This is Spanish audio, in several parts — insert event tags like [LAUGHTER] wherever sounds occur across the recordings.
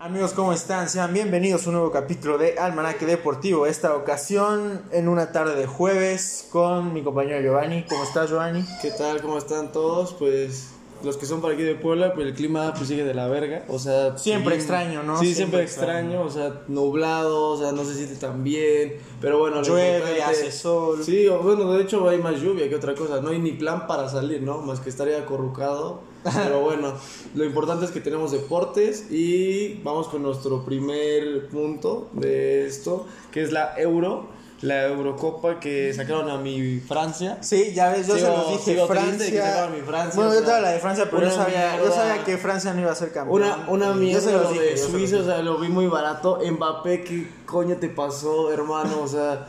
Amigos, ¿cómo están? Sean bienvenidos a un nuevo capítulo de Almanaque Deportivo. Esta ocasión en una tarde de jueves con mi compañero Giovanni. ¿Cómo estás, Giovanni? ¿Qué tal? ¿Cómo están todos? Pues los que son para aquí de Puebla, pues el clima pues sigue de la verga, o sea... Siempre extraño, ¿no? Sí, siempre, extraño, o sea, nublado, o sea, no se siente tan bien, pero bueno... Llueve, hace sol. Sí, bueno, de hecho hay más lluvia que otra cosa, no hay ni plan para salir, ¿no? Más que estaría acurrucado, pero bueno, lo importante es que tenemos deportes y vamos con nuestro primer punto de esto, que es la Euro, la Eurocopa que sacaron a mi Francia. Sí, ya ves, yo se los dije, sigo de que Francia. sacaron mi Francia, Bueno, yo estaba la de Francia, pero yo sabía, yo sabía que Francia no iba a ser campeón. Una, una Yo mierda se los dije, de Suiza, o sea, lo vi muy barato. Mbappé, ¿qué coño te pasó, hermano? O sea,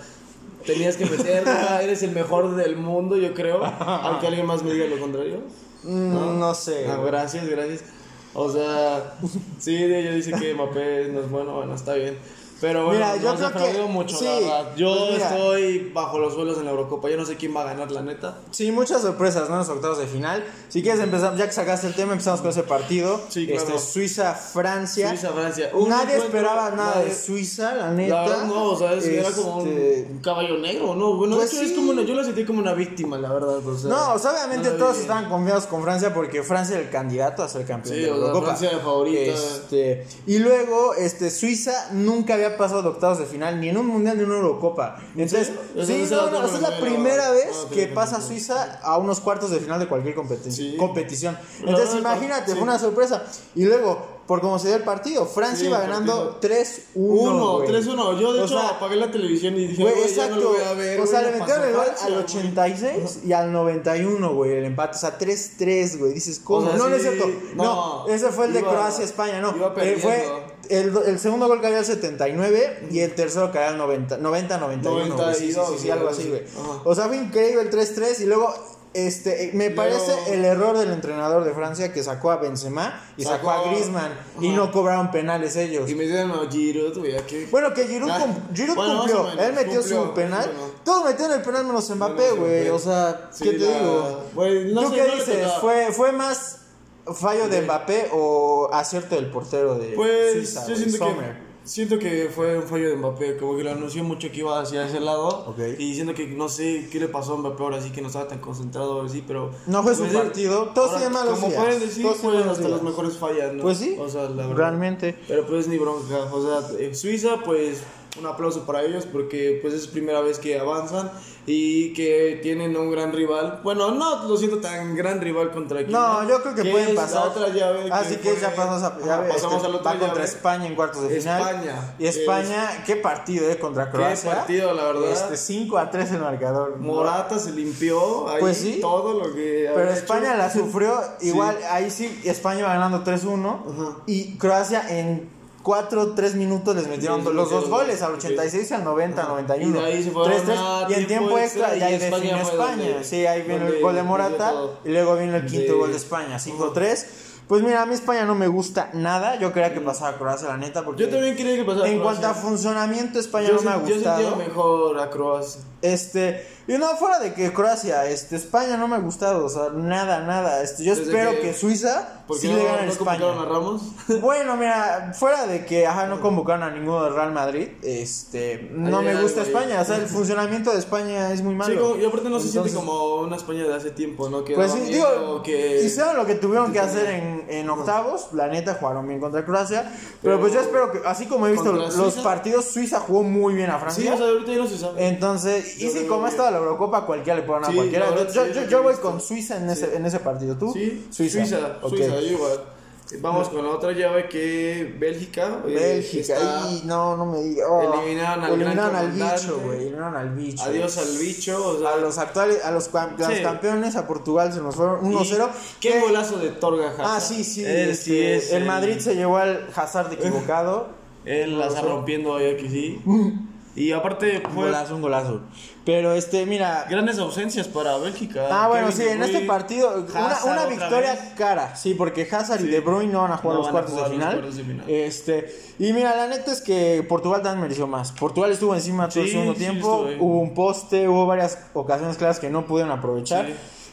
tenías que meterla, [LAUGHS] eres el mejor del mundo, yo creo. Aunque alguien más me diga lo contrario. Mm, no sé. Ah, gracias, gracias. O sea, sí, ella dice que Mbappé no es bueno, bueno, está bien. Pero bueno, Mira, yo creo que- mucho, sí, la. Yo pues mira. estoy bajo los suelos en la Eurocopa, yo no sé quién va a ganar, la neta. Sí, muchas sorpresas, ¿no? En los octavos de final. Si quieres empezar, ya que sacaste el tema, empezamos con ese partido. Sí, claro. Este, Suiza-Francia. Suiza, Francia. Un Nadie encuentro- esperaba nada de nadie- Suiza, la neta. La no, o sea, es- era como Este, un, un caballo negro, ¿no? Bueno, Pues sí. es como una, yo la sentí como una víctima, la verdad. O sea, No, o sea, obviamente todos bien. estaban confiados con Francia porque Francia era el candidato a ser campeón Sí, de la Eurocopa. Francia era favorita. Este, y luego, este, Suiza nunca había pasado de octavos de final ni en un mundial ni en una Eurocopa. Entonces, sí, no, no, no es la primera vez no, que pasa. Suiza a unos cuartos de final de cualquier competi- competición. Entonces, imagínate, fue una sorpresa. Y luego, por cómo se dio el partido, Francia Sí, iba ganando partido. 3-1. 1, güey. 3-1. Yo, de O hecho, sea, apagué la televisión y dije, Güey, no lo voy a ver. o sea, le metieron el gol al güey. 86 y al 91, güey, el empate. O sea, 3-3, güey. Dices, ¿cómo? O sea, no, no es cierto. No, no, ese fue el de Croacia-España, no. iba Eh, fue el, el segundo gol cayó al 79 y el tercero cayó al 90, 90-91. güey. Sí, sí, sí, sí, algo así, güey. O sea, fue increíble el 3-3 y luego. Este, eh, me parece el error del entrenador de Francia que sacó a Benzema y sacó, a Griezmann y no cobraron penales ellos. Y me dieron a Giroud, güey, ¿a qué? Bueno, que Giroud, Ah, cum- Giroud bueno, cumplió. menos, Él metió cumplió, su penal. bueno. Todos metieron el penal menos Mbappé, güey. O sea, Sí, ¿qué te la- digo? No ¿Tú sé, qué dices? ¿Fue, ¿Fue más fallo de. Mbappé o acierto del portero de Pues Suiza? yo güey, siento Sommer? que siento que fue un fallo de Mbappé, como que lo anunció mucho que iba hacia ese lado Ok. y siento que no sé qué le pasó a Mbappé ahora sí que no estaba tan concentrado ahora sí, pero No fue su pues, partido. Todos ahora, tienen malos Como días. pueden decir, Todos pues hasta días. los mejores fallan, ¿no? Pues sí, o sea, la verdad. realmente. Pero pues ni bronca, o sea, eh, Suiza pues un aplauso para ellos porque pues es primera vez que avanzan y que tienen un gran rival. Bueno, no lo siento tan gran rival contra aquí. No, yo creo que pueden es pasar. La otra llave Así que, fue- ya pasamos a Ajá, llave, pasamos este, a la otra va contra llave. España en cuartos de final. España. Y España, qué partido, eh, contra Qué Croacia. partido, la verdad. Este 5 a 3 el marcador. Morata se limpió ahí Pues sí. todo lo que Pero España hecho. la sufrió, [LAUGHS] igual ahí sí, España iba ganando 3-1 Ajá. y Croacia en 4 3 minutos les metieron Sí, los dos goles, al 86 y al 90, Ajá. 91. Y ahí se fueron 3-3, a y en tiempo extra y ahí definió España donde- sí, ahí viene el gol de Morata y luego vino el quinto De- gol de España, 5-3. Pues mira, a mí España no me gusta nada. Yo quería que pasara Croacia, la neta, porque Yo también quería que pasara en Croacia. cuanto a funcionamiento, España yo, no me ha sen- yo gustado. sentía mejor a Croacia. Este, y no, fuera de que Croacia, este, España no me ha gustado, o sea, nada, nada. Este, yo Desde espero que- que, Suiza Porque sí no, le gane a no España. convocaron a Ramos. [LAUGHS] Bueno, mira, fuera de que ajá, no convocaron a ninguno del Real Madrid, este, no Ahí me gusta. España, o sea, el funcionamiento de España es muy malo. Sí, como- y aparte no se siente Entonces, como una España de hace tiempo, ¿no? Que Pues daba sí, miedo, digo, que... hicieron lo que tuvieron que hacer en, en octavos, la neta jugaron bien contra Croacia, pero, pues yo espero que, así como he visto ¿Contra los Suiza? partidos, Suiza jugó muy bien a Sí, Francia. o sea, ahorita ya no se sabe. Entonces, y Yo sí, lo como ha estado la Eurocopa, cualquiera le puede ganar a Sí, cualquiera. la verdad, yo, sí, yo, lo que yo he voy visto. con Suiza en ese, en ese partido. ¿tú? Sí, Suiza. Suiza, ok. Suiza, igual. Vamos con la otra llave que Bélgica. eh, Bélgica, y no, no me digas. oh, Eliminaron al eliminaron al bicho, güey. Eliminaron al bicho. Adiós al bicho. O sea, A los actuales, a los, Sí. campeones, a Portugal se nos fueron y 1-0. Qué golazo de Torga Hazard. Ah, sí, sí. Él este, sí es el Madrid se llevó al Hazard equivocado. [LAUGHS] Él la está rompiendo ahí aquí sí. [LAUGHS] Y aparte Un fue golazo, un golazo. Pero este, mira. grandes ausencias para Bélgica. Ah, bueno, Kevin sí, en este partido, una, Hazard una victoria vez. cara, sí, porque Hazard y. De Bruyne no van a jugar No los van a cuartos jugar de los final. cuartos de final. Este, y mira, la neta es que Portugal también mereció más. Portugal estuvo encima todo el segundo sí, tiempo, hubo un poste, hubo varias ocasiones claras que no pudieron aprovechar.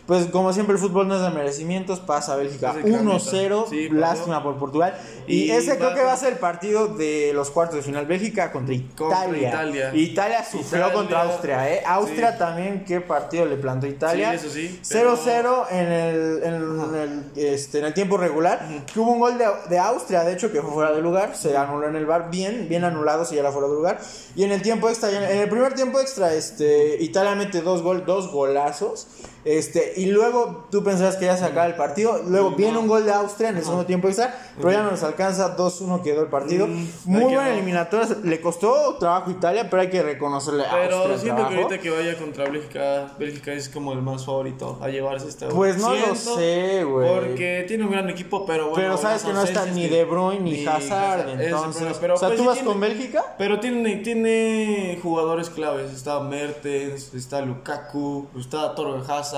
Pues como siempre el fútbol no es de merecimientos, pasa Bélgica Básicamente. 1-0, Sí, lástima por Portugal. Y, Y ese creo que va a ser el partido de los cuartos de final, Bélgica contra Italia. Contra Italia. Italia sufrió Italia, contra Austria, ¿eh? Austria sí. también, qué partido le plantó Italia. Sí, eso sí, pero- 0-0 en el, en, el, este, en el tiempo regular. Que hubo un gol de, de Austria, de hecho, que fue fuera de lugar. Se anuló en el bar. Bien, bien anulado, si ya era fuera de lugar. Y en el tiempo extra, en el primer tiempo extra, este, Italia mete dos, gol, dos golazos. Este, y luego tú pensabas que ya se acaba el partido. Luego viene un gol de Austria en el segundo tiempo extra. Pero ya no nos alcanza. 2-1 quedó el partido. Mm, Muy buena eliminatoria. Le costó trabajo a Italia, pero hay que reconocerle a Pero Austria el siento que trabajo. ahorita que vaya contra Bélgica, Bélgica es como el más favorito a llevarse esta Pues no lo sé, güey. Porque tiene un gran equipo, pero bueno. Pero sabes que no está ni que- De Bruyne ni Hazard, entonces. pero- pero o sea, pues ¿tú sí vas tiene- con Bélgica? Pero tiene, tiene jugadores claves. Está Mertens, está Lukaku, está Torgan Hazard.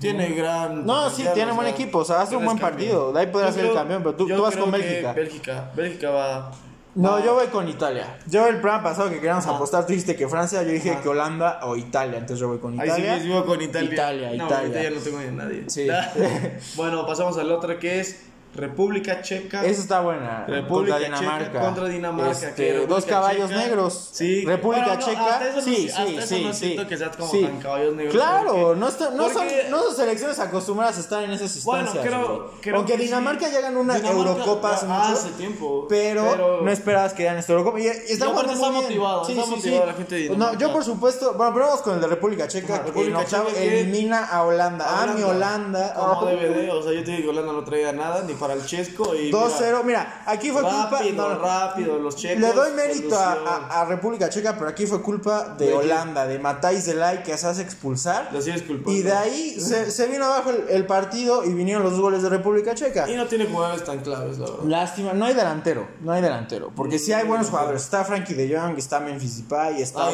Tiene gran. No, sí, tiene o buen equipo, o sea, hace un buen campeón. partido, de ahí podrás Yo ser el campeón, pero tú- tú vas con Bélgica. Bélgica. Bélgica va. No, va- yo voy con Italia. Yo el programa pasado que queríamos apostar, tú dijiste que Francia, yo dije que Holanda o Italia, entonces yo voy con Ahí sí Italia. con Italia. Italia, no, Italia. Italia no tengo ni a nadie. Sí. [LAUGHS] bueno, pasamos a la otra que es República Checa. Esa está buena. República contra Dinamarca. Checa contra Dinamarca, Este, dos caballos Checa- negros. Sí. República Bueno, no, Checa. hasta eso no- sí, hasta sí, eso sí, no sí. siento que sea como sí. tan caballos negros, Claro, porque- no, está- no, porque- son, no son selecciones acostumbradas a estar en esas Bueno, instancias. creo- güey. creo Aunque que Dinamarca sí. ganó una Dinamarca Eurocopa hace mucho. hace tiempo, Pero, pero- no esperabas que ganen esta Eurocopa. Y, y está Y jugando está muy bien. motivado, está motivado la gente de No, Dinamarca. yo por supuesto. Bueno, pero vamos con el de República Checa. República Checa elimina a Holanda. Ah, mi Holanda. Como. DVD, o sea, yo te digo que Holanda no traía nada, ni para el Chesco. y 2-0. Mira, aquí fue culpa. Rápido, no, rápido, los checos. Le doy mérito a, República Checa, pero aquí fue culpa de ¿De? Holanda, de Matthijs de Ligt que se hace expulsar. Lo sigues culpando. Y de ahí se, se vino abajo el, el partido y vinieron los dos goles de República Checa. Y no tiene jugadores tan claves, la verdad. Lástima, no hay delantero, no hay delantero. Porque sí hay buenos jugadores. Está Frankie de Jong, está Memphis Depay, está.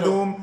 Doom.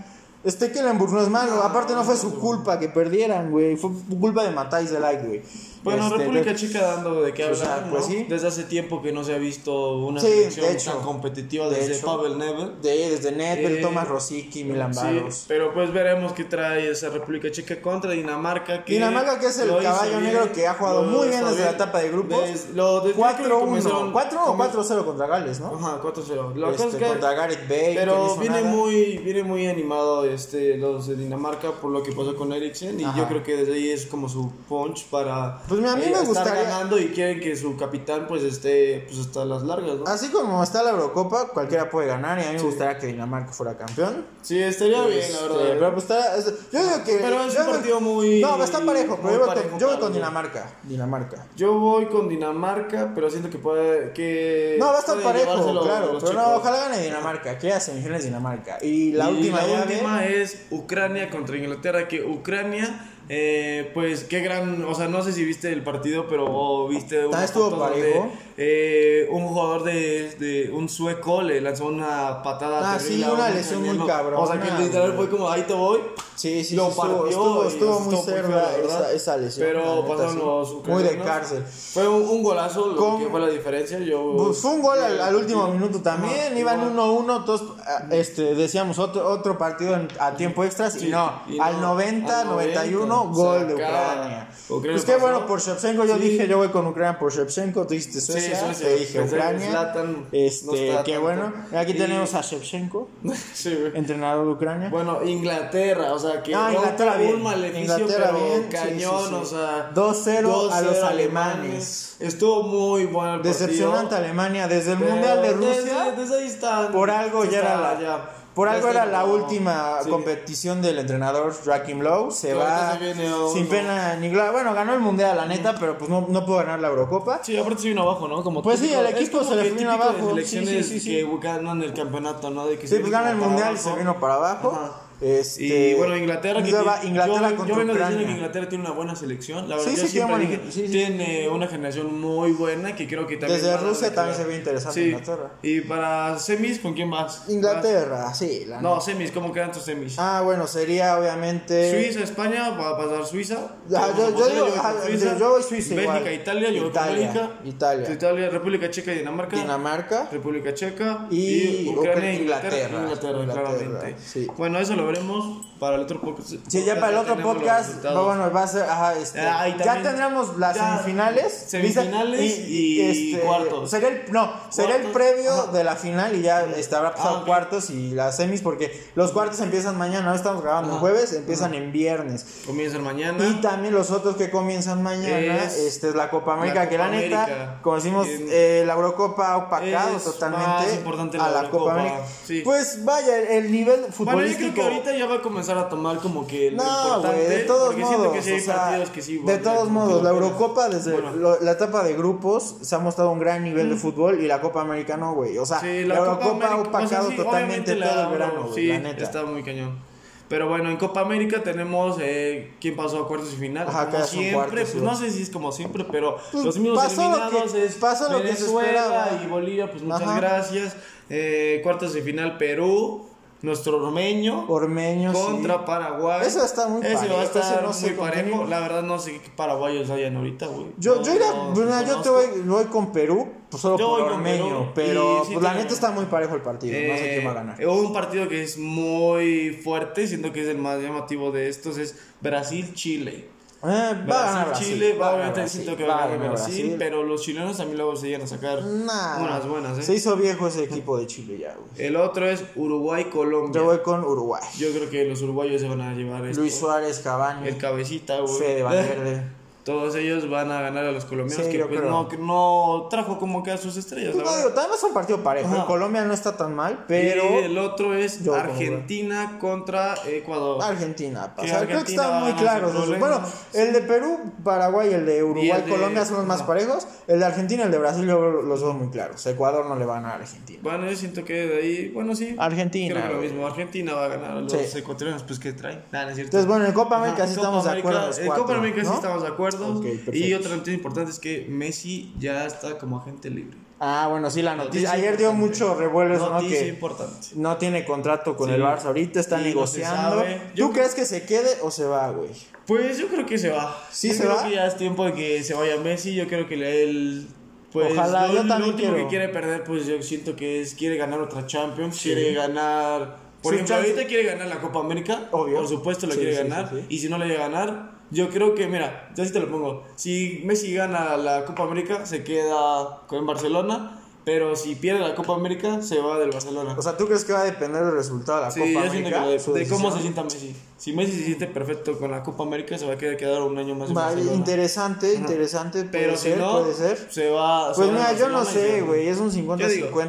Este Kellenburg no es malo. Aparte, no fue su culpa que perdieran, güey. Fue culpa de Matthijs de Ligt, güey. Bueno, Este, República de- Checa dando de qué O hablar, sea, ¿no? pues sí. Desde hace tiempo que no se ha visto una Sí, selección de hecho. tan competitiva De desde hecho. Pavel Nedved. de- desde Nedved, Eh, Thomas Rosicky, Milan Sí, pero pues veremos qué trae esa República Checa contra Dinamarca. Que Dinamarca, que es el caballo negro que ha jugado muy bien desde la etapa de grupos. Des- lo, desde que 4-1. comenzaron- 4 o come- 4-0 contra Gales, ¿no? Ajá, 4-0. La cosa Este, es que- contra Gareth Bale. no Pero viene nada. muy, viene muy animado este, los de Dinamarca por lo que pasó con Eriksen. Y Ajá. yo creo que desde ahí es como su punch para Pues mira, a mí eh, me gustaría- ganando y quieren que su capitán pues esté pues hasta las largas, ¿no? Así como está la Eurocopa, cualquiera puede ganar. Y a mí me gustaría que Dinamarca fuera campeón. Sí, estaría bien, la Este, verdad. Pero pues está. es- Yo digo que. Pero es yo un partido muy- No, está parejo. Pero yo parejo con, yo voy con. Dinamarca. Dinamarca. Yo voy con Dinamarca, pero siento que puede que No, va a estar parejo, claro. Pero no, checos. ojalá gane Dinamarca. Que semifinales Dinamarca. Y la Y última la última es Ucrania contra Inglaterra, que Ucrania, eh, pues qué gran, o sea, no sé si viste el partido, pero o viste una estuvo donde, eh, un jugador de, de un sueco le lanzó una patada Ah, terrible sí, una lesión muy cabrona, O sea, que litural güey. fue como, ahí te voy. Sí, sí, Lo sí, partió estuvo, estuvo muy estuvo muy verdad. esa, esa lesión. Pero pasaron sí. los Muy ucranianos. de cárcel. Fue un, un golazo lo Con- que fue la diferencia. Yo, Pues fue un gol al, al último minuto también, Ajá, iban igual. 1-1, todos ah, este, decíamos otro, otro partido en- a tiempo extras Sí, y no, y al no, 90, al 91, 90, gol de. Ucrania. Ucrania pues qué pasó. bueno por Shevchenko, yo Sí. dije yo voy con Ucrania por Shevchenko, tú dijiste Suecia, Suecia, te dije pensé que Ucrania. Zlatan no este, qué tanto. bueno. Aquí Y- tenemos a Shevchenko, [LAUGHS] sí, entrenador de Ucrania. Bueno, Inglaterra, o sea, que Ah, rompe Inglaterra bien. un maleficio, Inglaterra pero bien, sí, cañón, sí, sí. o sea, 2-0 a los 2-0 alemanes. Estuvo muy bueno el Decepcionante partido, Alemania desde el pero Mundial de desde- Rusia. Desde, ahí están. Por algo ya era la, ya. Por algo era la última sí. competición del entrenador Joachim Lowe. Se va se sin pena ni gloria. Bueno, ganó el mundial, la neta, pero pues no, no pudo ganar la Eurocopa. Sí, aparte se vino abajo, ¿no? Como Pues sí, el equipo se le vino abajo, sí, sí, sí, que ganan el campeonato, ¿no? De que Sí, se pues gana el mundial y se vino para abajo. Ajá. Este, Y bueno, Inglaterra, que Inglaterra, tiene- Inglaterra yo, yo vengo diciendo Ucrania. que Inglaterra tiene una buena selección. La verdad, Sí, yo sí, siempre tiene dije, sí, tiene una generación muy buena que creo que también. Desde Rusia también se ve interesante. Inglaterra. Y para semis, ¿con quién vas? Inglaterra, sí. La Vas- No, semis, ¿cómo quedan tus semis? Ah, bueno, sería obviamente. Suiza, España, va a pasar Suiza. Ah, yo- yo digo, voy con ah, Suiza. yo voy Suiza Bélgica, igual. Italia, yo voy Italia, Bélgica. Italia. Italia, República Checa y Dinamarca. Dinamarca. República Checa Y Ucrania, Ucrania, Inglaterra, Inglaterra, Inglaterra, claramente. Bueno, eso lo veremos para el otro podcast. Sí, ya para el otro podcast, bueno, va a ser, ajá, este, Ah, ya tendremos las ya, semifinales, semifinales ¿viste? y cuartos. Sería el, no, sería el Cuartos, previo ajá. de la final y ya este, habrá pasado Ah, cuartos y las semis porque los cuartos empiezan mañana, ahora estamos grabando Ajá. jueves, empiezan en viernes. Comienza mañana. Y también los otros que comienzan mañana, Es este es la Copa América, la que la neta, América. como decimos, eh, la Eurocopa ha opacado totalmente más importante a la la Copa América. sí. Pues vaya, el, el nivel Bueno, yo futbolístico. creo que ahorita ya va a comenzar a tomar como que No, güey, de todos modos. que sí hay o sea, que sí. de todos modos, la Eurocopa desde Bueno. lo- la etapa de grupos se ha mostrado un gran nivel de fútbol y la Copa América no, güey. O sea, Sí, la, Copa Eurocopa ha opacado o sea, totalmente obviamente todo la el verano, güey, Sí, la neta. está muy cañón. Pero bueno, en Copa América tenemos eh, quién pasó a cuartos y final. Ajá, como siempre, cuartos, pues sí. no sé si es como siempre, pero Pues, los mismos pasó lo eliminados que- es pasó lo que se Venezuela y Bolivia, pues muchas Ajá. gracias. Eh, cuartos de final Perú, nuestro ormeño Ormeño, sí. contra Paraguay. Eso está muy Ese va parejo, a estar no muy parejo. La verdad no sé qué paraguayos hayan ahorita, güey. Yo, No, yo, iría- no, yo te voy, voy con Perú, pues solo Yo por voy con Ormeño, Perú, pero sí pues, la neta está muy parejo el partido, no sé Eh, quién va a ganar. Hubo un partido que es muy fuerte, siento que es el más llamativo de estos, es Brasil-Chile. Eh, va a ganar Brasil. Chile, va a ganar Brasil, siento que va a ganar Brasil, Brasil. pero los chilenos también luego se llegan a sacar Nah, unas buenas, ¿eh? Se hizo viejo ese equipo de Chile ya, güey. El otro es Uruguay-Colombia. Yo voy con Uruguay. Yo creo que los uruguayos se van a llevar esto. Luis Suárez, Cavani, el cabecita, güey. Fede Valverde. [LAUGHS] Todos ellos van a ganar a los colombianos Sí, que pues, no, que no trajo como que a sus estrellas, Pues no, digo, también es un partido parejo. Ajá. En Colombia no está tan mal, pero Y el otro es Yo Argentina contra Ecuador. Argentina pasa. Creo que están muy claros. Bueno, el de Perú, Paraguay, el de Uruguay, Y el de- Colombia son los más parejos. El de Argentina y el de Brasil yo los veo muy claros. Ecuador no le va a ganar a Argentina. Bueno, yo siento que de ahí, bueno, sí. Argentina, Creo que lo mismo. Argentina va a ganar a los Sí. ecuatorianos, pues que traen. Nada, no es cierto. Entonces, bueno, en Copa América Ajá, sí estamos de acuerdo En Copa América sí estamos de acuerdo. Ok, perfecto. y otra noticia importante es que Messi ya está como agente libre. Ah, bueno, sí, la noticia. Noticia Ayer dio mucho revuelo eso, ¿no? Noticia Que importante. no tiene contrato con Sí. el Barça ahorita, está no negociando. Yo ¿Tú creo- crees que se quede o se va, güey? Pues yo creo que se va. ¿Sí Yo se creo va? que ya es tiempo de que se vaya Messi. Yo creo que él. Pues Ojalá, lo, yo lo también último quiero. que quiere perder, pues yo siento que es quiere ganar otra Champions, quiere ganar. Por Sí, ejemplo, ahorita quiere ganar la Copa América. Obvio. Por supuesto, lo Sí, quiere sí, ganar. sí, sí. Y si no le llega a ganar, yo creo que, mira, ya sí te lo pongo. Si Messi gana la Copa América, se queda con Barcelona. Pero si pierde la Copa América, se va del Barcelona. O sea, ¿tú crees que va a depender del resultado de la Sí, Copa América? que de, de cómo se sienta Messi. Si Messi se siente perfecto con la Copa América, se va a quedar, quedar un año más en Vale, Barcelona. interesante, interesante. Pero puede si ser, no, puede ser. se va. se Pues va a mira, yo no sé, se- güey, es un Yo 50-50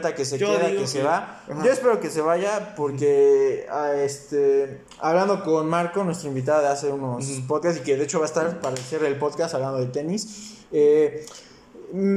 digo- que se yo queda, digo que se que- va. Ajá. Yo espero que se vaya porque, ah, este, hablando con Marco, nuestro invitado de hace unos podcasts y que de hecho va a estar para el cierre del podcast hablando de tenis, eh,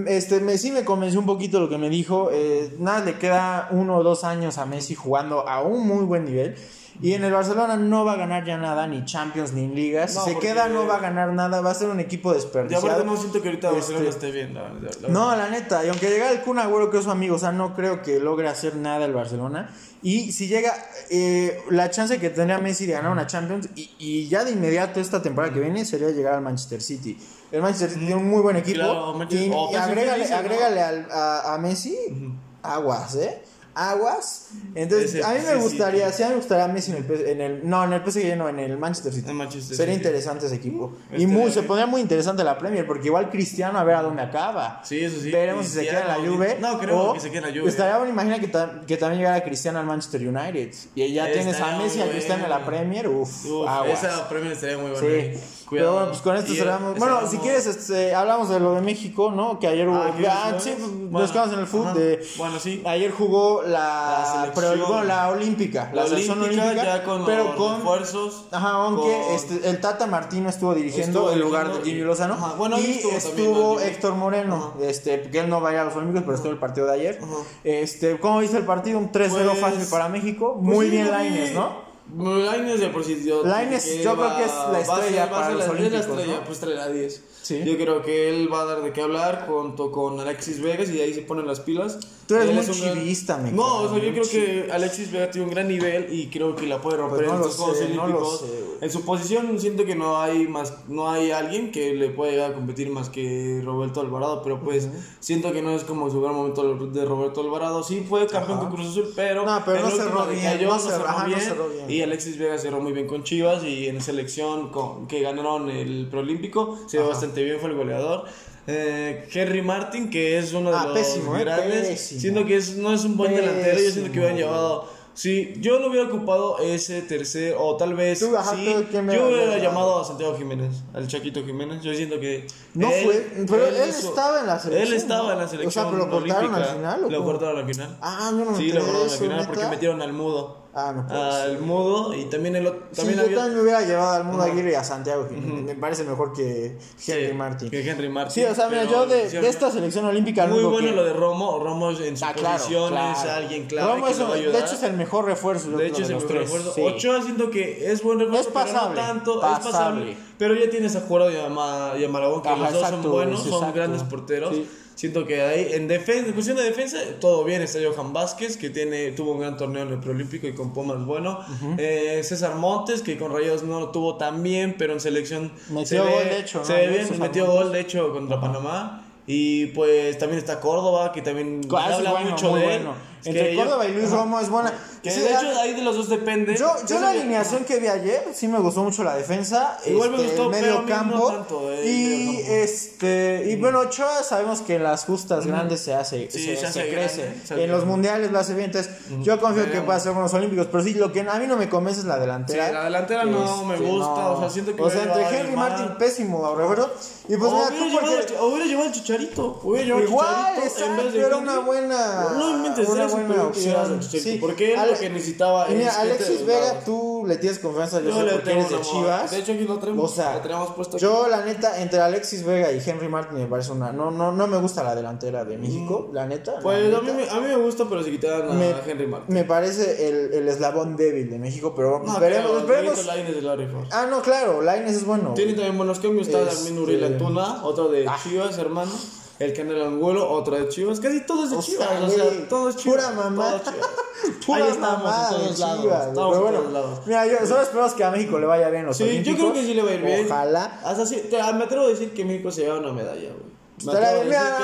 este, me, sí me convenció un poquito lo que me dijo. eh, nada, le queda uno o dos años a Messi jugando a un muy buen nivel. Y en el Barcelona no va a ganar ya nada, ni Champions, ni ligas. No, si se queda, no va a ganar nada. Va a ser un equipo desperdiciado. aparte no siento que ahorita Barcelona Este- esté bien, la, la- la- No, la neta, y aunque llega el Kun Agüero, que es su amigo, o sea, no creo que logre hacer nada el Barcelona. Y si llega, eh, la chance que tendría Messi de ganar una Champions, y, y ya de inmediato esta temporada que viene, sería llegar al Manchester City. El Manchester City tiene un muy buen equipo. Claro, Manchester- y, o y agrégale, al- a, a Messi aguas, ¿eh? Aguas. Entonces, Ese- a mí me gustaría, City. sí, a mí me gustaría Messi en el, en el no, en el PSG no, en el Manchester City. Manchester Sería City. interesante ese equipo. y muy, bien. se pondría muy interesante la Premier, porque igual Cristiano a ver a dónde acaba. Sí, eso sí. Veremos si se queda en la Juve. No, creo o que se quede en la Juve. Estaría bueno, imagina que, ta- que también llegara Cristiano al Manchester United. Y ya tienes a Messi y a Cristiano en la. Premier. Uf, Uf, esa Premier estaría muy buena. Sí, eh. pero Cuidado. bueno, pues con esto cerramos. Bueno, cerramos- si quieres, este, hablamos de lo de México, ¿no? Que ayer hubo. Ah, ¿quieres ah, sí, Bueno, nos quedamos en el fútbol. de- Bueno, sí. Ayer jugó la, La pero, bueno, la olímpica, la, La selección olímpica, olímpica, con pero con refuerzos. Ajá, aunque con- este, el Tata Martino estuvo dirigiendo Estuvo en lugar de Jimmy Lozano. Ajá, bueno, y estuvo estuvo. Héctor Moreno, este, que él no vaya a los Olímpicos, pero estuvo en el partido de ayer. Este, ¿Cómo viste el partido? Un 3-0 Pues- fácil para México. Pues Muy sí, bien. Lainez, ¿no? Lainez de por sí. Yo, Lainez, creo que es la va a ser- estrella va a para ser los la- es la olímpicos, estrella, ¿no? pues trae la 10. Sí. Yo creo que él va a dar de qué hablar junto con Alexis Vegas y de ahí se ponen las pilas. Tú eres Él muy es un gran- chivista, me No, o sea, yo creo chiv- que Alexis Vega tiene un gran nivel y creo que la puede romper Pues no en estos Juegos no Olímpicos. güey. en su posición siento que no hay más, no hay alguien que le pueda llegar a competir más que Roberto Alvarado, pero pues siento que no es como su gran momento de Roberto Alvarado. Sí fue campeón con Cruz Azul, pero No, pero no cerró bien, cayó, no no cerró- ajá, no bien, cerró bien. y Alexis Vega cerró muy bien con Chivas y en selección con, que ganaron el Proolímpico se dio bastante bien, fue el goleador. Eh, Henry Martin, que es uno de Ah, los pésimo, eh, grandes, pésimo. siento que es, no es un buen delantero, yo siento que hubieran Pésimo. llevado... Si yo no hubiera ocupado ese tercer, o tal vez Tú, ajá, sí, tú, ¿quién me yo hubiera llamado a Santiago Jiménez, al Chaquito Jiménez. Yo siento que. No fue, pero él hizo- estaba en la selección, Él estaba en la ¿no? selección. O sea, ¿pero lo cortaron al final, o Lo cortaron al final. Ah, no me Sí, lo cortaron al final porque metieron al mudo. Ah, no Al ser. mudo y también el otro. Sí, También yo había. también me hubiera llevado al Mundo Aguirre y a Santiago Jiménez. Me parece mejor que Henry Sí, Martin. Que Henry Martin. Sí, o sea, mira, pero yo de, de esta selección olímpica Muy bueno que- lo de Romo. Romo en su Ah, claro, posición es claro. alguien clave. Romo es de hecho es el mejor refuerzo. yo De hecho, es el mejor tres. refuerzo. Sí. Ochoa siento que es buen refuerzo, Es pero pasable, no tanto. Es pasable. pasable. Pero ya tienes a Juaro y a, Ma- y a Malagón, que Ajá, los dos exacto, son buenos, sí, son grandes porteros. Sí. Siento que ahí, en, defensa, en cuestión de defensa, todo bien. Está Johan Vázquez, que tiene, tuvo un gran torneo en el Preolímpico y con Pumas bueno. Eh, César Montes, que con Rayos no lo tuvo tan bien, pero en selección. Metió se ve- gol, de hecho, ¿no? Se ve bien, César metió Montes. gol, de hecho, contra Panamá. Y pues también está Córdoba, que también Ah, habla bueno, mucho de él. bueno. Entre que Córdoba y Luis Romo es buena. [LAUGHS] Que Sí, de ah, hecho ahí de los dos depende. Yo, yo la que- alineación que vi ayer, sí me gustó mucho la defensa, Igual me este, gustó, el pero medio no campo tanto, eh, y medio campo. este y bueno Ochoa sabemos que en las justas grandes se hace, Sí, se, se hace se crece, grande, se hace en los mundiales lo hace bien, entonces yo confío que Veremos. pueda ser con los olímpicos, pero sí lo que a mí no me convence es la Sí, delantera. la delantera no me Este, gusta, no. o sea, siento que o sea entre Henry Martin pésimo, a Roberto y pues mira tú llevado, porque- o hubiera llevado el chicharito. Hubiera llevado el Igual, chicharito era Henry. una buena. No inventes buena opción. Sí. porque él Ale- lo que necesitaba mira, Alexis Vega, tú le tienes confianza, yo, Yo sé le porque eres de Chivas. De hecho, aquí lo O tenemos, sea, lo tenemos puesto aquí. Yo, la neta, entre Alexis Vega y Henry Martin me parece una. No, no, no me gusta la delantera de México, la neta. la Pues a neta. mí, me- a mí me gusta, pero si quitaran a Me- Henry Martin. Me parece el, el eslabón débil de México, pero No, veremos. Benito Lainez de la. Ah, no, claro, Lainez es bueno. Tiene también buenos cambios. Está también Uriel Antuna, otro de Chivas, hermano. El Canelo Angulo, otro de Chivas. Casi todo es de O Chivas. sea, o sea, todo es Chivas. pura mamá. [LAUGHS] Pura Ahí estamos en de todos lados. Chivas, Estamos pero en bueno, todos lados. Mira, yo solo esperamos que a México le vaya bien los Sí, yo creo que sí le va a ir bien. Ojalá. Hasta sí, te- me atrevo a decir que México se lleva una medalla, güey. Estará mira,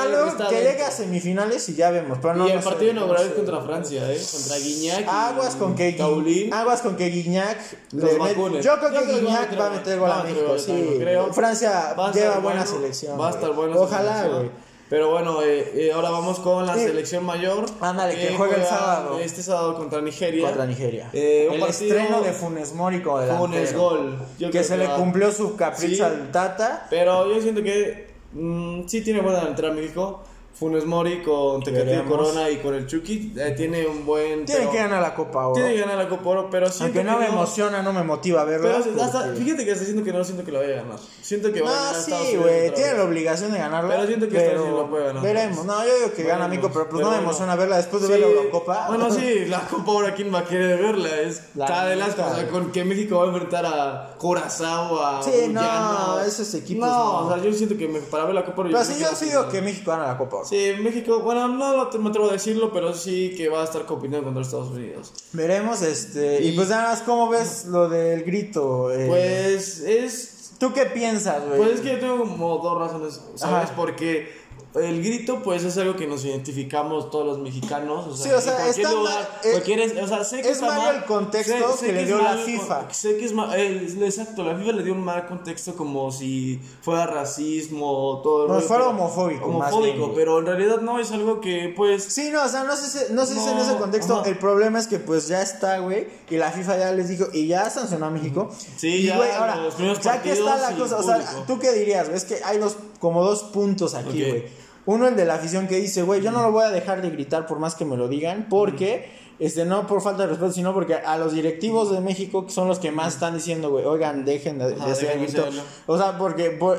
que llegue a semifinales y ya vemos. Pero no, y el no partido inaugural es contra Francia, ¿eh? Contra Guiñac. Aguas con que Taulín. Aguas con que Guiñac Los le- vacunen. Yo creo Yo que Guiñac va a meter- gol a México, sí. Francia lleva buena bueno, selección. Va a estar bueno. Ojalá, güey. Pero bueno, eh, eh, ahora vamos con la Sí. selección mayor. Ándale, que juega el sábado. Este sábado contra Nigeria. Contra Nigeria. Eh, un el partido- estreno de Funes Mori como delantero. Funes gol. Yo Que se le va- cumplió su capricho Sí. al Tata. Pero yo siento que mm, sí tiene buena delantera México. Funes Mori con Tecatito. Corona y con el Chucky. eh, tiene un buen. Tiene pero- que ganar la Copa Oro. Tiene que ganar la Copa Oro, pero siento Aunque no que me emociona, no me motiva. Pero hasta, porque- fíjate que hasta siento que no siento que lo vaya a ganar. Siento que va a ganar Estados sí, güey, tiene la obligación de ganarla. Pero siento que esta vez sí lo puede ganar. Veremos, no, yo digo que gana México, pero pues pero no me emociona verla después de ver Sí, la Eurocopa. Bueno, sí, [LAUGHS] la Copa ahora quién va a querer verla. Es La está de las cosas con que México va a enfrentar a Curazao, a Sí, no, esos equipos No, o sea, yo siento que para ver la Copa Oro Pero sí, yo a sí ganar. que México gana la Copa Oro. Sí, México, bueno, no me atrevo a decirlo, pero sí que va a estar compitiendo contra Estados Unidos. Veremos, este. Y, Y- pues nada más, ¿cómo ves lo del grito? Eh, Pues es ¿Tú qué piensas, güey? Pues es que yo tengo como dos razones, ¿sabes? Ajá. Porque el grito, pues es algo que nos identificamos todos los mexicanos. O sea, Sí, o sea, cualquier está lugar, mal, eh, cualquier- o sea, sé que es está malo mal, el contexto que le es dio la FIFA. Sé que es mal, exacto, la FIFA le dio un mal contexto como si fuera racismo, todo el No, fuera homofóbico, Homofóbico, bien, pero en realidad no es algo que, pues. Sí, no, o sea, no sé, si- no sé si en No, ese contexto. ajá. El problema es que pues ya está, güey. Y la FIFA ya les dijo, y ya sancionó a México. Sí, y, ya güey, ahora, los primeros ya que está la cosa, o sea. ¿tú qué dirías? Es que hay dos, como dos puntos aquí, güey. Uno, el de la afición que dice, güey, yo no lo voy a dejar de gritar por más que me lo digan, porque. Este, no por falta de respeto, sino porque a los directivos de México, que son los que más están diciendo, güey, oigan, dejen de, Ajá, hacer de grito. hacerlo. O sea, porque por-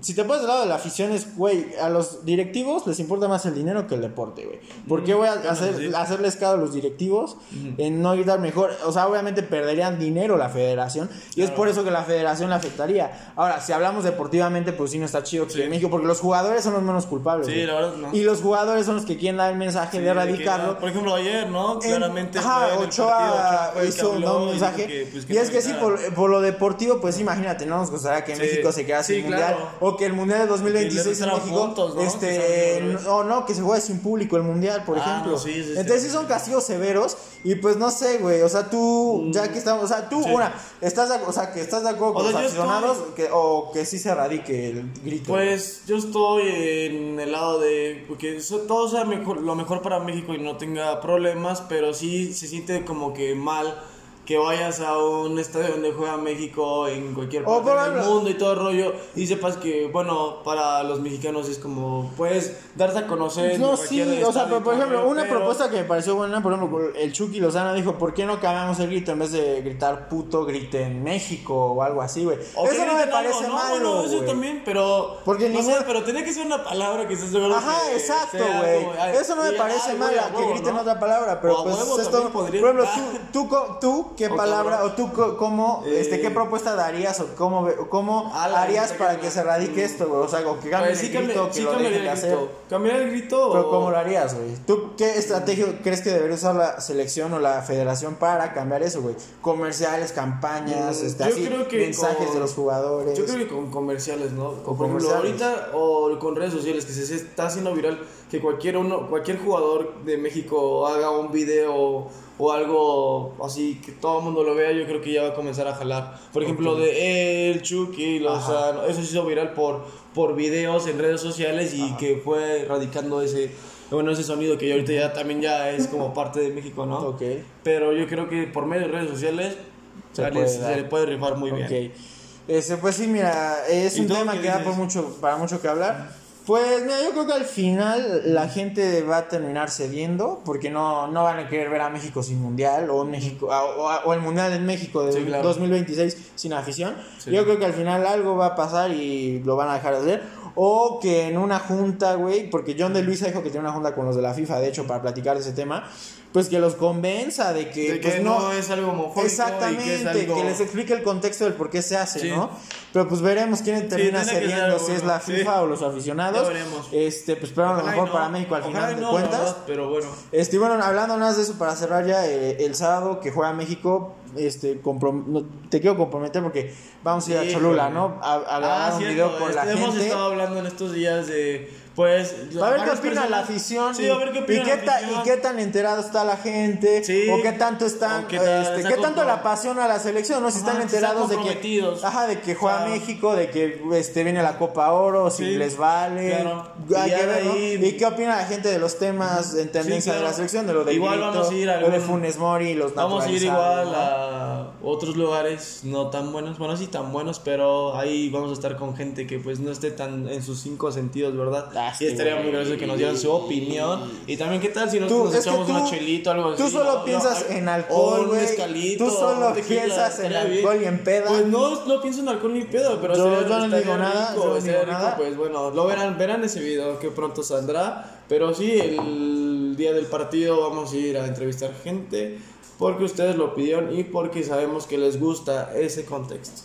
si te pones del lado de la afición es, güey, a los directivos les importa más el dinero que el deporte, güey. ¿Por qué voy a hacer, sí. hacerles caso a los directivos en no gritar mejor? O sea, obviamente perderían dinero la federación y es por eso que la federación le afectaría. Ahora, si hablamos deportivamente, pues sí no está chido que Sí. en México, porque los jugadores son los menos culpables. Sí, la verdad, no. y los jugadores son los que quieren dar el mensaje de erradicarlo. por ejemplo, ayer, ¿no? Claramente ajá, fue Ochoa, partido, hizo habló un y mensaje. dijo que, pues, que y no es que sí, por, por lo deportivo, pues imagínate, no nos gustaría que Sí. México se quedase Sí, sin mundial. claro. O que el mundial de 2026 Que en México, puntos, ¿no? este, no, no, que se juegue sin público el mundial, por Ah, ejemplo. no, sí. Entonces sí son castigos severos. Y pues no sé, güey. O sea, tú, ya que estamos, o sea, tú, Mm. Una, estás de, o sea, que estás de acuerdo O con sea, los yo aficionados que, o que sí se radique el grito. Pues yo estoy en el lado de que todo sea mejor, lo mejor para México y no tenga problemas, pero sí se siente como que mal que vayas a un estadio donde juega México en cualquier parte por del mundo y todo el rollo y sepas que bueno para los mexicanos es como puedes darse a conocer No, sí, o sea, pero por ejemplo, una pero- propuesta que me pareció buena, por ejemplo, el Chucky Lozano dijo, ¿por qué no cambiamos el grito en vez de gritar puto, griten México o algo así, güey? Eso no me griten algo, parece ¿no? malo, Bueno, eso también, pero. Porque no ningún- sé, pero tenía que ser una palabra que estés seguro Ajá, que exacto, güey. Eso no me parece ay, mal, güey, a a que griten otra palabra, pero pues esto, por ejemplo, tú, tú, ¿qué palabra, o tú, cómo, este, Eh, qué propuesta darías, o cómo, cómo harías para que se radique esto, güey? O sea, o que cambien Pues el grito, que sí lo dejen cambiaría de el hacer. grito. ¿Cambiaría el grito? Pero o- ¿cómo lo harías, güey? ¿Tú qué estrategia crees que debería usar la selección o la federación para cambiar eso, güey? Comerciales, campañas, Mm, este, yo así, creo que mensajes con- de los jugadores. Yo creo que con comerciales, ¿no? Con por ejemplo, comerciales. ahorita o con redes sociales que se se está haciendo viral que cualquier uno, cualquier jugador de México haga un video o algo así que todo el mundo lo vea, yo creo que ya va a comenzar a jalar. Por ejemplo, de el Chucky, o Ajá. sea, eso se hizo viral por por videos en redes sociales y que fue radicando ese bueno, ese sonido que ahorita ya también ya es como [LAUGHS] parte de México, ¿no? Ok. Pero yo creo que por medio de redes sociales Se se, puede se le puede rifar muy bien. Ok. Este, pues sí, mira, es ¿Y un tema qué que da por mucho, para mucho que hablar. Pues mira, yo creo que al final la gente va a terminar cediendo porque no, no van a querer ver a México sin mundial o, México, o, o el mundial en México de Sí, claro. 2026 sin afición. Sí. Yo creo que al final algo va a pasar y lo van a dejar de hacer. O que en una junta, güey, porque John de Luisa dijo que tiene una junta con los de la FIFA, de hecho, para platicar de ese tema, pues que los convenza de que, De pues, no, es algo homofóbico. Exactamente, que, es que, algo... les explique el contexto del por qué se hace, Sí. ¿no? Pero pues veremos quién termina ser cediendo, si es la sí. FIFA o los aficionados. Ya veremos. Este, pues esperamos lo Ojalá y mejor no. para México al Ojalá final de no, cuentas. verdad, pero bueno. Este, bueno, hablando más de eso para cerrar ya, eh, el sábado que juega México, este, te quiero comprometer porque vamos a ir a Sí, Cholula. ¿no? A, a grabar Ah, un cierto, video con este, la hemos gente. estado hablando en estos días de, pues... Para ver qué opina la afición Sí, y, a ver qué opina y qué la ta- afición. y qué tan enterado está la gente Sí. o qué tanto están qué tal- este, está qué tanto la apasiona la selección no si Ajá, están enterados de que ajá de que juega México de que este viene la Copa Oro si Sí, les vale claro. hay Y que ver, y qué opina la gente de los temas en tendencia de la selección de lo de Igual Grito, vamos a ir a lo de Funes Mori los Vamos a ir igual a otros lugares no tan buenos, bueno sí tan buenos, pero ahí vamos a estar con gente que pues no esté tan en sus cinco sentidos, ¿verdad? Y estaría sí, muy gracioso que nos dieran su opinión y también qué tal si nos, Tú, nos echamos tú- una chelita o algo así. tú solo ¿no? piensas No, en alcohol, güey. Tú solo tequila, piensas en alcohol bien. y en peda. Pues no, no pienso en alcohol ni pedo, pero Yo- yo no digo nada, rico, yo digo rico, nada. Pues bueno, lo verán, verán ese video que pronto saldrá, pero sí, el día del partido vamos a ir a entrevistar gente porque ustedes lo pidieron y porque sabemos que les gusta ese contexto.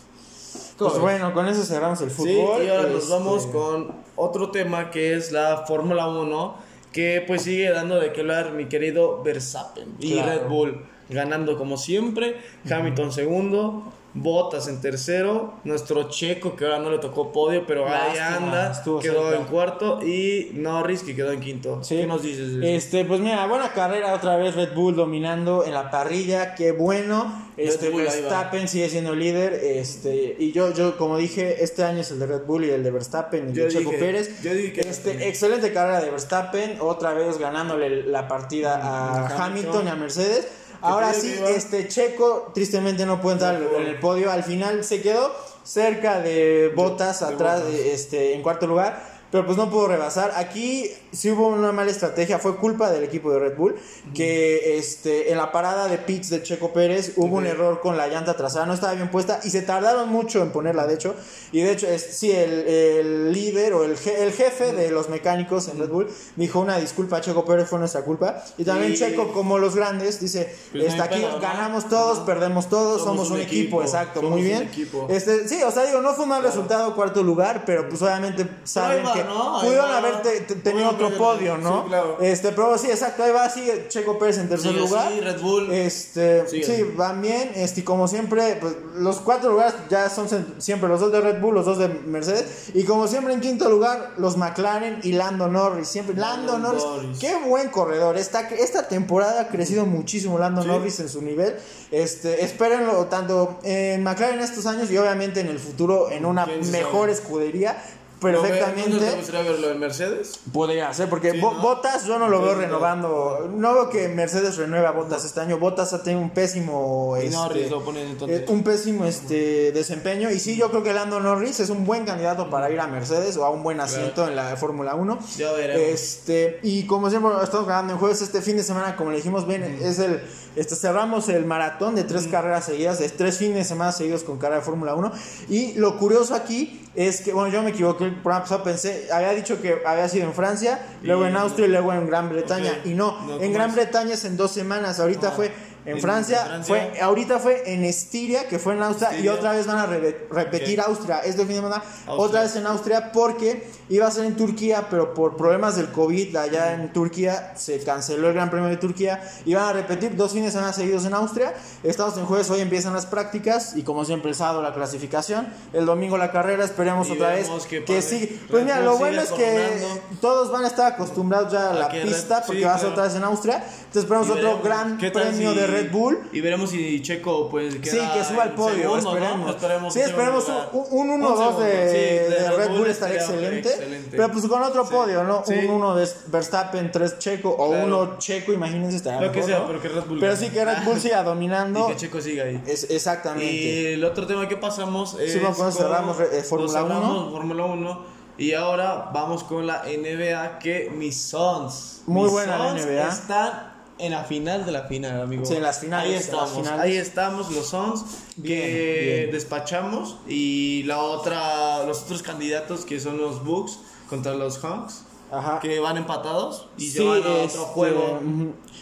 Pues bueno con eso cerramos el Sí, fútbol y ahora nos Este, vamos con otro tema que es la Fórmula 1, que pues sigue dando de qué hablar mi querido Verstappen y Claro. Red Bull ganando como siempre, Hamilton segundo, Bottas en tercero, nuestro Checo que ahora no le tocó podio, pero ahí anda, estuvo quedó cerca. en cuarto y Norris que quedó en quinto. Sí. ¿Qué nos dices? de eso? Este, pues mira, buena carrera otra vez Red Bull dominando en la parrilla, qué bueno. Este Bull. Verstappen sigue siendo líder, este, y yo yo como dije, este año es el de Red Bull y el de Verstappen, el Yo de Checo dije- Pérez. yo dije que este, excelente carrera de Verstappen, otra vez ganándole la partida a Hamilton. Hamilton y a Mercedes. Ahora sí, este Checo tristemente no puede entrar en el podio. Al final se quedó cerca de Botas de atrás, de- este, en cuarto lugar. Pero pues no pudo rebasar. Aquí sí hubo una mala estrategia. Fue culpa del equipo de Red Bull. Que este, en la parada de pits de Checo Pérez hubo un Ok. error con la llanta trasera. No estaba bien puesta. Y se tardaron mucho en ponerla, de hecho. Y de hecho, es, sí, el, el líder o el, je- el jefe de los mecánicos en Red Bull dijo una disculpa. Checo Pérez fue nuestra culpa. Y también Checo, como los grandes, dice: Pues está aquí, pedo, ¿no? ganamos todos, perdemos todos, somos, un, equipo. Exacto, somos muy un bien. equipo. Este, sí, o sea, digo, no fue un mal resultado cuarto lugar, pero pues obviamente saben que ¿no? Pudieron haber te- te- tenido Otro podio, ¿no? Sí, claro. Este, pero sí, exacto, ahí va, sigue Checo Pérez en tercer lugar. así, Red Bull. Este, sí, van bien, este, y como siempre, pues, los cuatro lugares ya son siempre los dos de Red Bull, los dos de Mercedes, y como siempre en quinto lugar, los McLaren y Lando Norris, siempre, Lando, Lando Norris, Norris. qué buen corredor, esta, esta temporada ha crecido muchísimo Lando Sí. Norris en su nivel, este, espérenlo tanto en McLaren estos años y obviamente en el futuro en una ¿Quién mejor sabe? escudería, ¿Lo ve- perfectamente. ¿No te gustaría verlo en Mercedes? Podría ser, porque Sí. Botas yo no lo veo no. renovando. No veo que Mercedes renueve a Botas este año. Botas ha tenido un pésimo. Y este, Norris lo entonces. eh, un pésimo este, desempeño. Y sí, yo creo que Lando Norris es un buen candidato para ir a Mercedes o a un buen asiento en la Fórmula 1. Ya veremos. Este, y como siempre estamos grabando en jueves, este fin de semana, como le dijimos, ven, es el. Este, cerramos el maratón de tres carreras seguidas, de tres fines de semana seguidos con carrera de Fórmula 1. Y lo curioso aquí es que, bueno, yo me equivoqué, el programa pensé, había dicho que había sido en Francia, luego en Austria y luego en Gran Bretaña. Y no, No, en ¿cómo Gran es? Bretaña es en dos semanas, ahorita Ah, fue en, en Francia, Francia. fue ahorita fue en Estiria, que fue en Austria, y otra vez van a re- repetir Ok. Austria, este fin de semana, Austria. otra vez en Austria, porque iba a ser en Turquía, pero por problemas del COVID allá en Turquía se canceló el Gran Premio de Turquía, y van a repetir dos fines de semana seguidos en Austria, estamos en jueves, hoy empiezan las prácticas, y como siempre sábado la clasificación, el domingo la carrera, esperemos Y otra vez que pasa. sigue. Pues mira, lo bueno es que todos van a estar acostumbrados ya a la que pista, porque sí, va a ser otra vez en Austria, entonces esperamos otro gran premio de Red Bull. Y veremos si Checo pues Sí, queda que suba al podio, segundo, ¿no? esperemos. Esperemos sí, que esperemos un, un un lugar. 1-2 Un de, sí, de Red Bull estaría estaría excelente, excelente. Pero pues con otro Sí. podio, ¿no? Sí. Un 1 de Verstappen, 3 Checo o Claro. uno Checo, imagínense, estaría Lo que mejor, sea, ¿no? pero que Red Bull Pero sí que Red Bull siga [LAUGHS] dominando. Y que Checo siga ahí. Es, exactamente. Y el otro tema que pasamos es. Sí, bueno, con cerramos, eh, Fórmula con- 1. cerramos Fórmula 1. Y ahora vamos con la NBA que mis Sons. Muy mis buena la Suns NBA. Están en la final de la final, amigo. Sí, en las finales, Ahí estamos. finales. Ahí estamos, los Sons. Bien, Que bien. despachamos. Y la otra, los otros candidatos que son los Bucks contra los Hawks. Ajá. Que van empatados y Sí, se van a otro este, juego.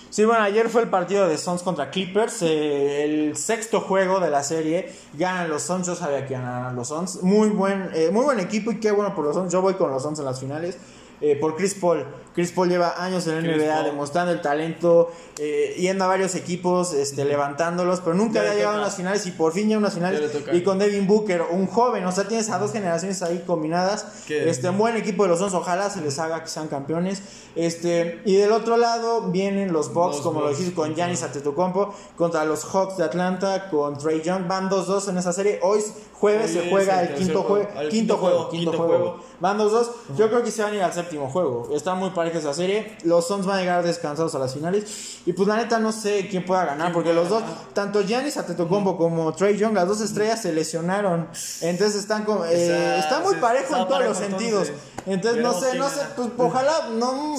Sí, bueno, ayer fue el partido de Suns contra Clippers, eh, el sexto juego de la serie. Ganan los Suns, yo sabía que ganaran los Suns. Muy buen, eh, muy buen equipo y qué bueno por los Suns. Yo voy con los Suns en las finales. Eh, por Chris Paul. Chris Paul lleva años en la NBA demostrando el talento, eh, yendo a varios equipos, este, levantándolos, pero nunca Ya había le llegado a unas finales y por fin llega a unas finales. Ya. Y con Devin Booker, un joven, o sea, tienes a dos generaciones ahí combinadas. Este, un buen equipo de los Suns, ojalá se les haga que sean campeones. Este, y del otro lado vienen los Bucks, Los como lo dijiste, con. Giannis Antetokounmpo contra los Hawks de Atlanta, con Trey Young. Van 2-2 en esa serie. Hoy jueves se juega el quinto, juego. quinto, juego, quinto juego. Van 2-2. Yo creo que se van a ir al séptimo juego. Está muy pareja esa serie. Los Suns van a llegar descansados a las finales. Y pues la neta no sé quién pueda ganar, porque los dos, tanto Giannis Antetokounmpo como Trey Young, las dos estrellas se lesionaron. Entonces están como, eh, Está- muy parejo en todos los sentidos. entonces. No sé, no sé, pues ojalá no.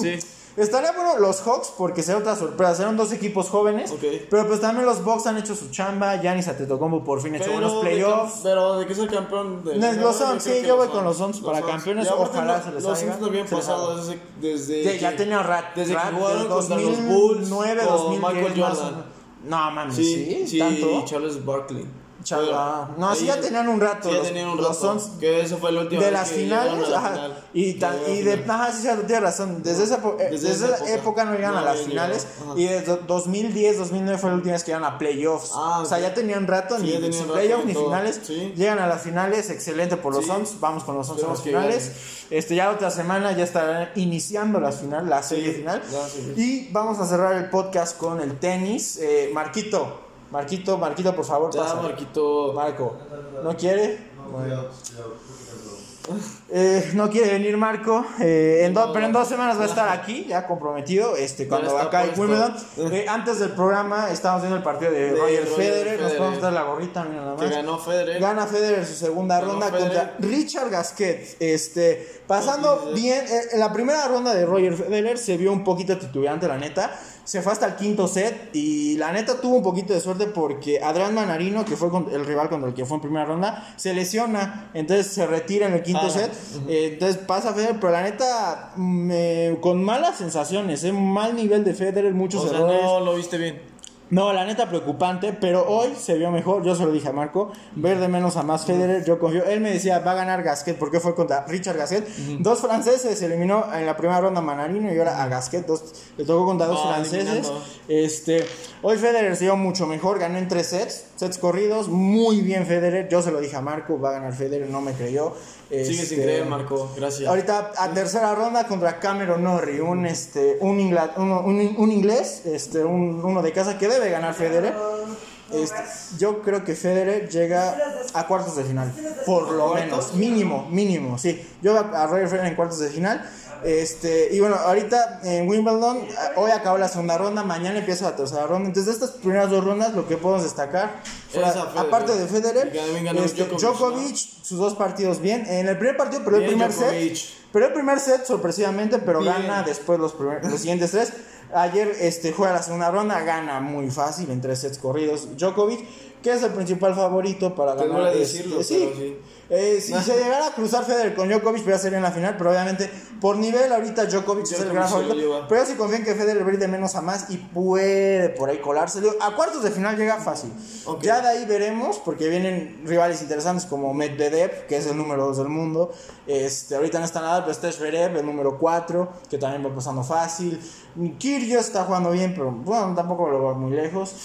Estaría bueno los Hawks porque será otra sorpresa. Serán dos equipos jóvenes. Pero pues también los Bucks han hecho su chamba. Giannis Antetokounmpo por fin ha hecho buenos playoffs. pero de que es el campeón de No, los Suns, sí, yo voy Suns. con los Suns para Suns. campeones, ojalá se les Los haga, Suns no habían pasado desde, desde ya que- tenía rat, desde que jugaron contra los 2009, Bulls 2010 con Michael más o Jordan. No mames, Sí, sí, tanto. y Charles Barkley. Pero No, sí ahí- ya tenían un rato Sí, ya los- tenían un rato. Suns que eso fue la última de las finales a ajá, final. y, tan- a y de final. ajá, sí, sí, tienes razón desde esa, eh, Desde desde esa época. época no llegan No a las finales llegado, y desde 2010 2009 fue la última vez que llegaron a playoffs Ah, o sea ya tenían rato Sí, ni playoffs ni todo. finales Sí. llegan a las finales excelente por los Sí. Suns vamos con los Suns en las finales este ya otra semana ya estarán iniciando las finales la serie final la serie. y vamos a cerrar el podcast con el tenis Eh, Marquito Marquito Marquito por favor pasa. Marquito. Marco ¿no quiere? Bueno. Eh, no quiere venir Marco, eh, en do- pero en dos semanas va a estar aquí, ya comprometido, este, cuando está acá en. Wimbledon. Eh, antes del programa estábamos viendo el partido de, De Roger, Roger Federer, nos Federer. podemos dar la gorrita, mira nada Que más. ganó Federer. Gana Federer su segunda Ganó ronda Federer. contra Richard Gasquet. Este, pasando bien, eh, en la primera ronda de Roger Federer se vio un poquito titubeante, la neta. Se fue hasta el quinto set y la neta tuvo un poquito de suerte porque Adrián Manarino, que fue el rival contra el que fue en primera ronda, se lesiona, entonces se retira en el quinto Ah, set. Eh, entonces pasa Federer, pero la neta, eh, con malas sensaciones, eh, mal nivel de Federer, muchos O sea, errores. no lo viste bien. No, la neta preocupante, pero hoy se vio mejor. Yo se lo dije a Marco, ver de menos a más Federer. Yo confío. Él me decía, va a ganar Gasquet, porque fue contra Richard Gasquet. Dos franceses se eliminó en la primera ronda Manarino y ahora a Gasquet. Dos, le tocó contra dos No, franceses. eliminando. Este, hoy Federer se dio mucho mejor, ganó en tres sets, sets corridos. Muy bien Federer. Yo se lo dije a Marco, va a ganar Federer, no me creyó. Sigue sin Este, creer, Marco. Gracias. Ahorita a tercera ronda contra Cameron Norrie, un este un, ingla- uno- un, un inglés, este un, uno de casa que debe ganar Federer. Este, yo creo que Federer llega a cuartos de final, por lo menos, mínimo, mínimo, sí. Yo a Roger Federer en cuartos de final. Este, y bueno, ahorita en Wimbledon, hoy acabó la segunda ronda, mañana empieza la tercera ronda. Entonces, de estas primeras dos rondas, lo que podemos destacar, Federer. aparte de Federer, este, Djokovic, Djokovic, sus dos partidos bien. En el primer partido perdió el primer Djokovic. set. Pero el primer set, sorpresivamente, pero Bien. gana después los, primer- los siguientes tres. Ayer este, juega la segunda ronda, gana muy fácil en tres sets corridos. Djokovic, que es el principal favorito para Te ganar. duele este, decirlo, sí. pero sí. Eh, si se llegara a cruzar Federer con Djokovic, ya sería en la final, pero obviamente por nivel ahorita Djokovic, es el gran favorito. Pero yo sí confío en que Federer de menos a más y puede por ahí colarse. A cuartos de final llega fácil. Ya de ahí veremos, porque vienen rivales interesantes como Medvedev, que es el número 2 del mundo. Este, ahorita no está nada, pero está Zverev, el número 4, que también va pasando fácil. Kyrgios está jugando bien, pero bueno, tampoco lo va muy lejos.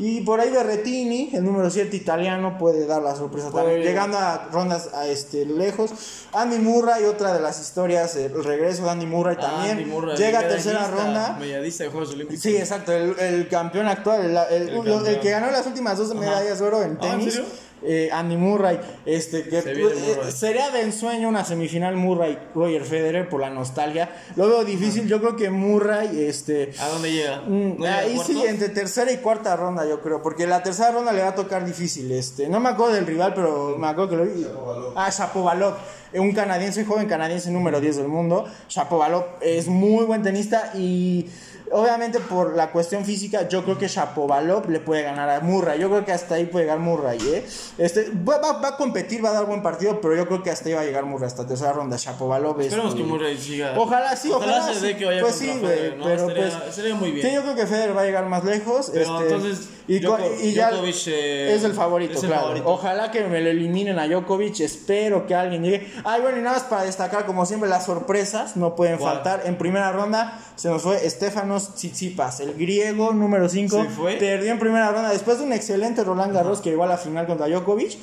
Y por ahí Berretini, el número 7 italiano, puede dar la sorpresa Puede también. Llegando a rondas a este, lejos. Andy Murray, otra de las historias, el regreso de Andy Murray también. Andy Murray, Llega a tercera ronda. Medallista de Juegos Olímpicos. Sí, exacto, el, el campeón actual, el, el- campeón. que ganó las últimas dos medallas de oro en Ah, ¿en tenis. serio? Eh, Andy Murray, este que Se viene eh, Murray. sería de ensueño una semifinal Murray Roger Federer por la nostalgia. Lo veo difícil, yo creo que Murray este ¿A dónde llega? Mm, ¿No llega a ahí sí, entre tercera y cuarta ronda, yo creo. Porque la tercera ronda le va a tocar difícil. Este, no me acuerdo del rival, pero me acuerdo que lo vi. Ah, Shapovalov. Un canadiense, joven canadiense número 10 del mundo. Shapovalov es muy buen tenista y. Obviamente por la cuestión física, yo creo que Shapovalov le puede ganar a Murray. Yo creo que hasta ahí puede llegar Murray, ¿eh? Este, va, va- va a competir, va a dar buen partido, pero yo creo que hasta ahí va a llegar Murray, hasta tercera ronda. Shapovalov Esperemos este, que Murray siga. Ojalá sí, ojalá, se sí. que vaya Pues sí, Federer, güey, ¿no? pero estaría, pues- muy bien. Sí, yo creo que Federer va a llegar más lejos. Pero este, entonces, y, ya Djokovic, eh, es el favorito, es el claro. favorito. Ojalá que me lo eliminen a Djokovic. Espero que alguien llegue. Ay, bueno, y nada más para destacar, como siempre, las sorpresas no pueden ¿Cuál? faltar. En primera ronda se nos fue Stefanos Tsitsipas, el griego número 5. ¿Se fue? Perdió en primera ronda después de un excelente Roland Garros que llegó a la final contra Djokovic.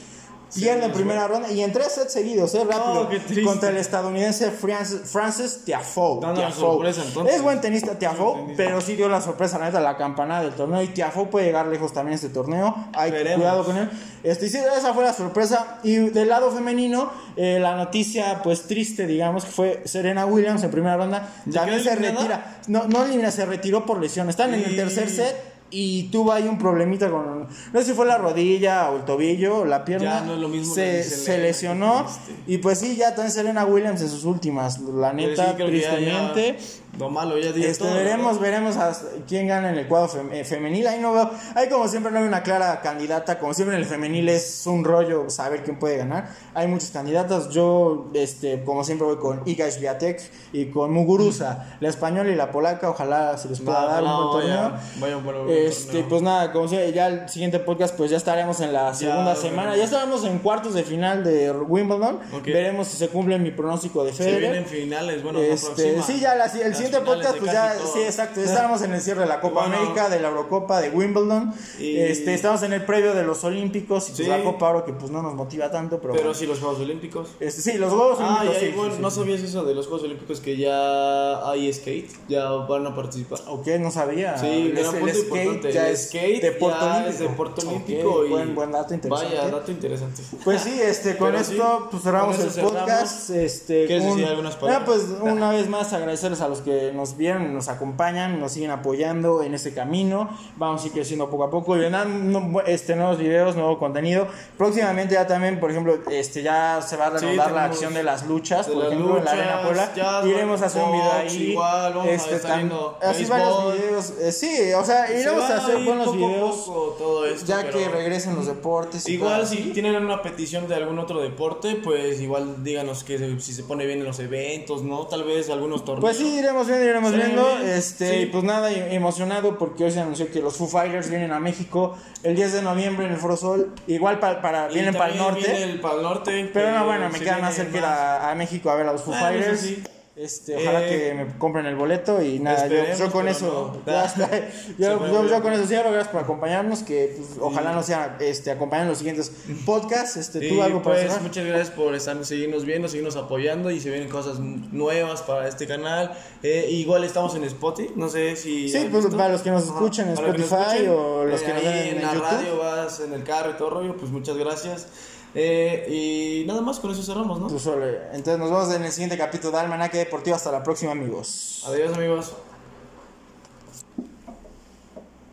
Pierde en primera ronda y en tres sets seguidos, eh, rápido. contra el estadounidense Francis, Francis Tiafoe. Dando la sorpresa, entonces. Es buen tenista Tiafoe, pero sí dio la sorpresa, la neta, la campanada del torneo. Y Tiafoe puede llegar lejos también este torneo. Hay Veremos. cuidado con él. Este, sí, esa fue la sorpresa. Y del lado femenino, eh, la noticia, pues triste, digamos, que fue Serena Williams en primera ronda. ¿Ya También se eliminada? retira. No, no elimina, se retiró por lesión. Están en el tercer set. Y tuvo ahí un problemita con. No sé si fue la rodilla o el tobillo o la pierna. Ya no es lo mismo se, lesionó. Y pues sí, ya también Serena Williams en sus últimas. La neta, sí, ya- tristemente. ya Lo malo, ya dio Este, todo, ¿no? veremos, veremos a quién gana en el cuadro fem- eh, femenil. Ahí no veo, ahí como siempre no hay una clara candidata. Como siempre en el femenil es un rollo saber quién puede ganar. Hay muchos candidatos. Yo, este, como siempre voy con Iga Swiatek y con Muguruza, la española y la polaca. Ojalá se les pueda No, dar no, un buen torneo. vaya- vaya por un Este, torneo. pues nada, como siempre, ya el siguiente podcast, pues ya estaremos en la segunda semana. Ya estaremos en cuartos de final de Wimbledon. Ok. Veremos si se cumple mi pronóstico de Se Federer. vienen finales, bueno, la Este, próxima. sí, ya la- el Las siguiente podcast, pues ya, todo. sí, exacto. Ya estábamos en el cierre de la Copa Bueno. América, de la Eurocopa, de Wimbledon. Y- Este, estamos en el previo de los Olímpicos y pues Sí. la Copa Oro que pues no nos motiva tanto, pero, Pero bueno. sí, los Juegos Olímpicos. Este, sí, los Juegos Ah, Olímpicos. y ahí, sí, bueno, sí, no sabías eso de los Juegos Olímpicos que ya hay skate, ya van a participar. Ok, no sabía. Sí, el, gran el punto skate importante. ya el skate deporte ya olímpico. es deporte olímpico y buen, buen dato interesante. Vaya, dato interesante. Pues sí, este, con Pero esto pues cerramos el podcast. Este, ¿Quieres decir algunas Ah, palabras? pues una vez más agradecerles a los que nos vieron, nos acompañan, nos siguen apoyando en este camino. Vamos a ir creciendo poco a poco y vendrán no- este, nuevos videos, nuevo contenido. Próximamente ya también, por ejemplo, este, ya se va a Sí, reanudar la acción de las luchas, de por las ejemplo, en la Arena Puebla. Iremos a hacer un video ahí. igual, vamos a este, viendo así varios videos. Eh, sí, o sea, Se iremos a hacer buenos poco a videos. poco todo esto, ya que regresen los deportes. Igual si tienen una petición de algún otro deporte, pues igual díganos que si se pone bien en los eventos, ¿no? Tal vez algunos torneos. Pues sí, iremos iremos viendo, iremos Sí, viendo. Este, pues nada, emocionado porque hoy se anunció que los Foo Fighters vienen a México el 10 de noviembre en el Foro Sol. Igual pa- para, Y vienen para el norte. viene el para el norte. Pero no, bueno, me queda más cerca ir a, a México a ver a los Foo Ah, Fighters. Sí. Este, ojalá Eh, que me compren el boleto y nada, yo, con eso, no. [LAUGHS] ya está. [LAUGHS] yo, yo- con eso cierro, gracias por acompañarnos, que pues, ojalá no sea, este, acompañen los siguientes [LAUGHS] podcasts, este, Y tú algo para pues cerrar. muchas gracias por estar, seguirnos viendo, seguirnos apoyando y se vienen cosas nuevas para este canal. Eh, igual estamos en Spotify, no sé si... Sí, pues, visto. para los que nos Ajá, escuchen en nos Spotify escuchen, o los que nos ahí ven en en la YouTube. radio vas en el carro y todo rollo, pues muchas gracias. Eh, y nada más, con eso cerramos, ¿no? Tú solo. Entonces nos vemos en el siguiente capítulo de Almanaque Deportivo. Hasta la próxima, amigos. Adiós amigos.